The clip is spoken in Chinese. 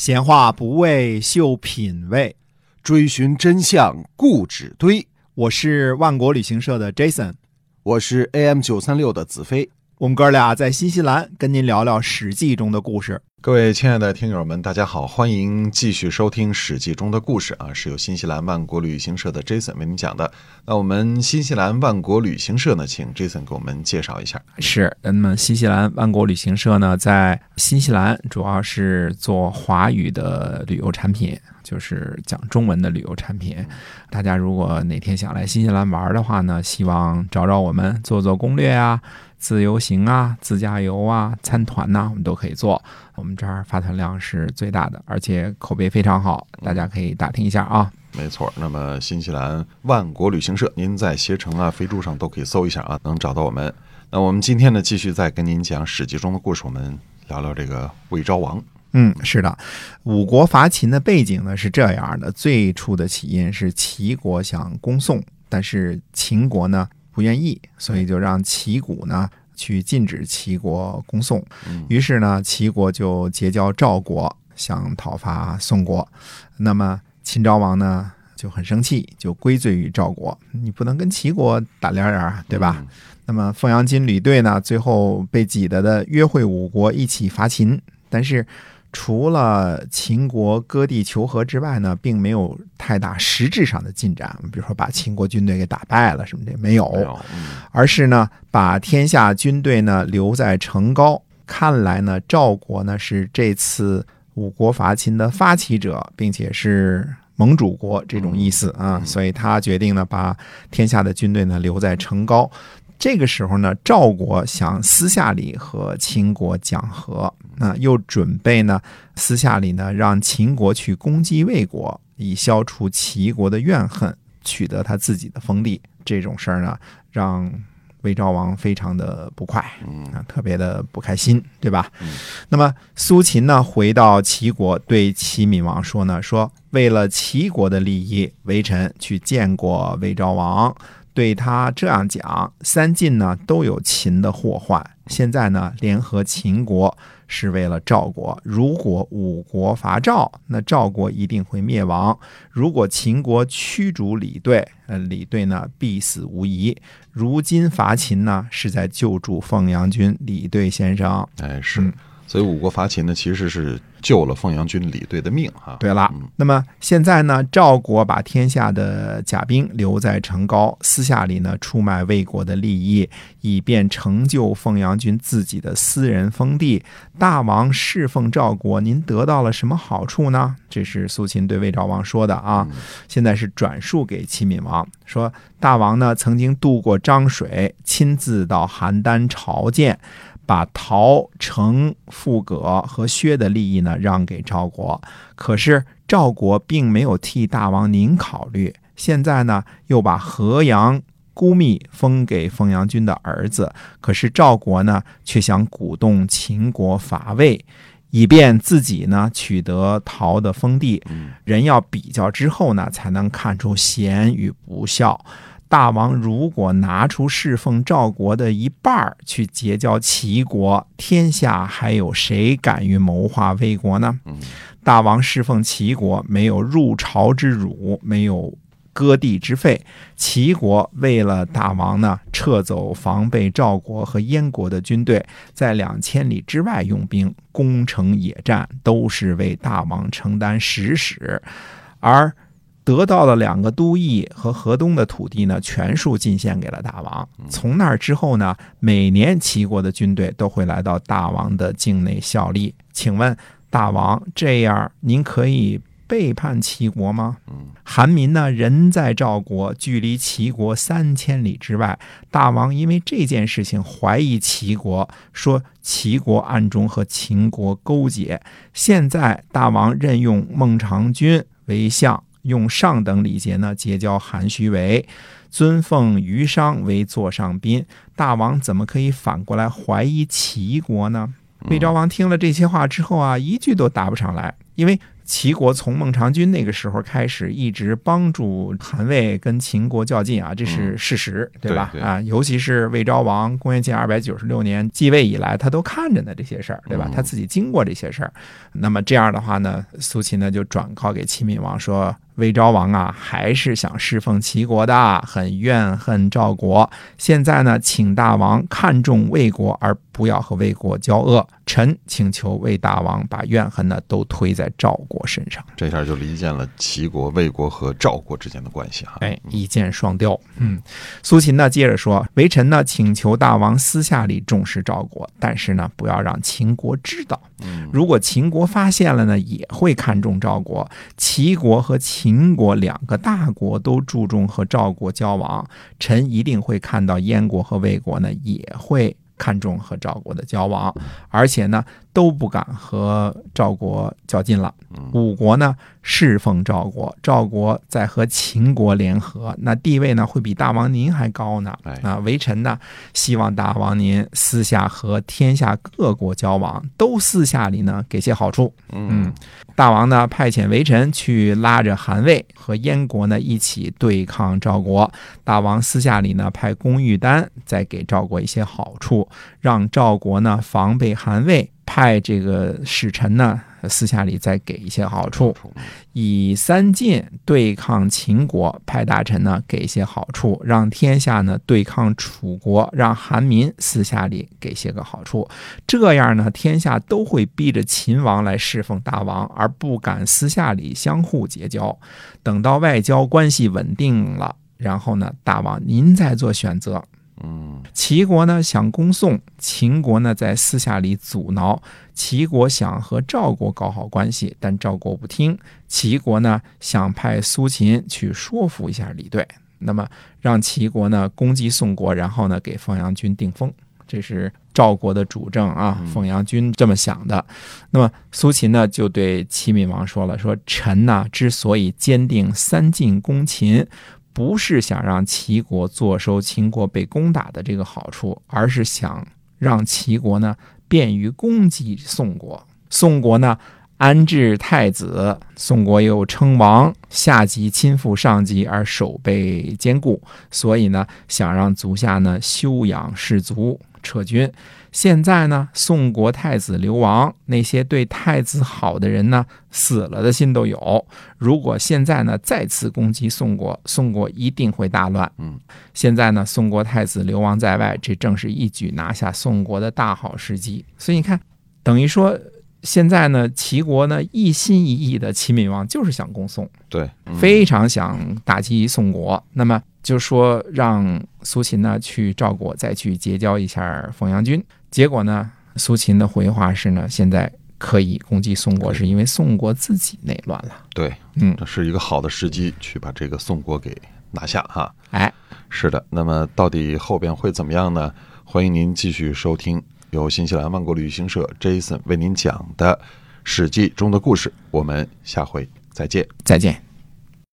闲话不为秀品味，追寻真相固执堆。我是万国旅行社的 Jason，我是 AM 九三六的子飞。我们哥俩在新西兰跟您聊聊《史记》中的故事。各位亲爱的听友们，大家好，欢迎继续收听《史记》中的故事啊，是由新西兰万国旅行社的 Jason 为您讲的。那我们新西兰万国旅行社呢，请 Jason 给我们介绍一下。是，那么新西兰万国旅行社呢，在新西兰主要是做华语的旅游产品，就是讲中文的旅游产品。大家如果哪天想来新西兰玩的话呢，希望找找我们做做攻略啊。自由行啊，自驾游啊，参团呐，我们都可以做。我们这儿发团量是最大的，而且口碑非常好，大家可以打听一下啊。没错，那么新西兰万国旅行社，您在携程啊、飞猪上都可以搜一下啊，能找到我们。那我们今天呢，继续再跟您讲史记中的故事，我们聊聊这个魏昭王。嗯，是的，五国伐秦的背景呢是这样的：最初的起因是齐国想攻宋，但是秦国呢。不愿意，所以就让齐国呢去禁止齐国攻宋。于是呢，齐国就结交赵国，想讨伐宋国。那么秦昭王呢就很生气，就归罪于赵国。你不能跟齐国打连连，对吧？那么凤阳金旅队呢，最后被挤得的约会五国一起伐秦，但是。除了秦国割地求和之外呢，并没有太大实质上的进展。比如说把秦国军队给打败了什么的没有，而是呢把天下军队呢留在成皋。看来呢赵国呢是这次五国伐秦的发起者，并且是盟主国这种意思啊，所以他决定呢把天下的军队呢留在成皋。这个时候呢，赵国想私下里和秦国讲和，那又准备呢私下里呢让秦国去攻击魏国，以消除齐国的怨恨，取得他自己的封地。这种事儿呢，让魏昭王非常的不快，啊，特别的不开心，对吧？那么苏秦呢，回到齐国，对齐闵王说呢，说为了齐国的利益，微臣去见过魏昭王。对他这样讲，三晋呢都有秦的祸患，现在呢联合秦国是为了赵国。如果五国伐赵，那赵国一定会灭亡；如果秦国驱逐李队，呃，李队呢必死无疑。如今伐秦呢，是在救助凤阳君李队先生。哎，是。所以五国伐秦呢，其实是救了凤阳军李队的命哈。对了，那么现在呢，赵国把天下的甲兵留在成皋，私下里呢出卖魏国的利益，以便成就凤阳军自己的私人封地。大王侍奉赵国，您得到了什么好处呢？这是苏秦对魏昭王说的啊。现在是转述给齐闵王说，大王呢曾经渡过漳水，亲自到邯郸朝见。把陶、成、傅葛和薛的利益呢让给赵国，可是赵国并没有替大王您考虑。现在呢又把河阳、孤密封给封阳君的儿子，可是赵国呢却想鼓动秦国伐魏，以便自己呢取得陶的封地。人要比较之后呢，才能看出贤与不孝。大王如果拿出侍奉赵国的一半去结交齐国，天下还有谁敢于谋划魏国呢？大王侍奉齐国，没有入朝之辱，没有割地之费。齐国为了大王呢，撤走防备赵国和燕国的军队，在两千里之外用兵攻城野战，都是为大王承担实使，而。得到了两个都邑和河东的土地呢，全数进献给了大王。从那儿之后呢，每年齐国的军队都会来到大王的境内效力。请问大王，这样您可以背叛齐国吗？韩民呢，人在赵国，距离齐国三千里之外。大王因为这件事情怀疑齐国，说齐国暗中和秦国勾结。现在大王任用孟尝君为相。用上等礼节呢结交韩须为，尊奉虞商为座上宾。大王怎么可以反过来怀疑齐国呢？魏昭王听了这些话之后啊，一句都答不上来，因为齐国从孟尝君那个时候开始，一直帮助韩魏跟秦国较劲啊，这是事实，对吧？啊，尤其是魏昭王公元前二百九十六年继位以来，他都看着呢这些事儿，对吧？嗯他自己经过这些事儿。那么这样的话呢，苏秦呢就转告给齐闵王说。魏昭王啊，还是想侍奉齐国的，很怨恨赵国。现在呢，请大王看重魏国，而不要和魏国交恶。臣请求魏大王把怨恨呢都推在赵国身上。这下就离间了齐国、魏国和赵国之间的关系哈。哎，一箭双雕。嗯，苏秦呢接着说，微臣呢请求大王私下里重视赵国，但是呢不要让秦国知道。嗯，如果秦国发现了呢，也会看重赵国。齐国和秦秦国两个大国都注重和赵国交往，臣一定会看到燕国和魏国呢也会看重和赵国的交往，而且呢都不敢和赵国较劲了。五国呢侍奉赵国，赵国在和秦国联合，那地位呢会比大王您还高呢哎。啊，微臣呢希望大王您私下和天下各国交往，都私下里呢给些好处。嗯，大王呢派遣微臣去拉着韩魏和燕国呢一起对抗赵国。大王私下里呢派公玉丹再给赵国一些好处，让赵国呢防备韩魏。派这个使臣呢私下里再给一些好处，以三晋对抗秦国，派大臣呢给一些好处，让天下呢对抗楚国，让韩民私下里给些个好处。这样呢，天下都会逼着秦王来侍奉大王，而不敢私下里相互结交。等到外交关系稳定了，然后呢，大王您再做选择。嗯，齐国呢想攻宋，秦国呢在私下里阻挠。齐国想和赵国搞好关系，但赵国不听。齐国呢想派苏秦去说服一下李队，那么让齐国呢攻击宋国，然后呢给凤阳君定封。这是赵国的主政啊，凤阳君这么想的。那么苏秦呢就对齐闵王说了：“说臣呐之所以坚定三晋攻秦。”不是想让齐国坐收秦国被攻打的这个好处，而是想让齐国呢便于攻击宋国。宋国呢安置太子，宋国又称王，下级亲附上级而守备坚固，所以呢想让足下呢休养士卒，撤军。现在呢，宋国太子流亡，那些对太子好的人呢，死了的心都有。如果现在呢再次攻击宋国，宋国一定会大乱。嗯，现在呢，宋国太子流亡在外，这正是一举拿下宋国的大好时机。所以你看，等于说现在呢，齐国呢一心一意的齐闵王就是想攻宋，对，嗯非常想打击宋国。那么就说让苏秦呢去赵国再去结交一下凤阳君。结果呢，苏秦的回话是呢，现在可以攻击宋国，是因为宋国自己内乱了。对，嗯这是一个好的时机去把这个宋国给拿下哈。哎，是的，那么到底后边会怎么样呢？欢迎您继续收听由新西兰万国旅行社 Jason 为您讲的《史记》中的故事。我们下回再见。再见。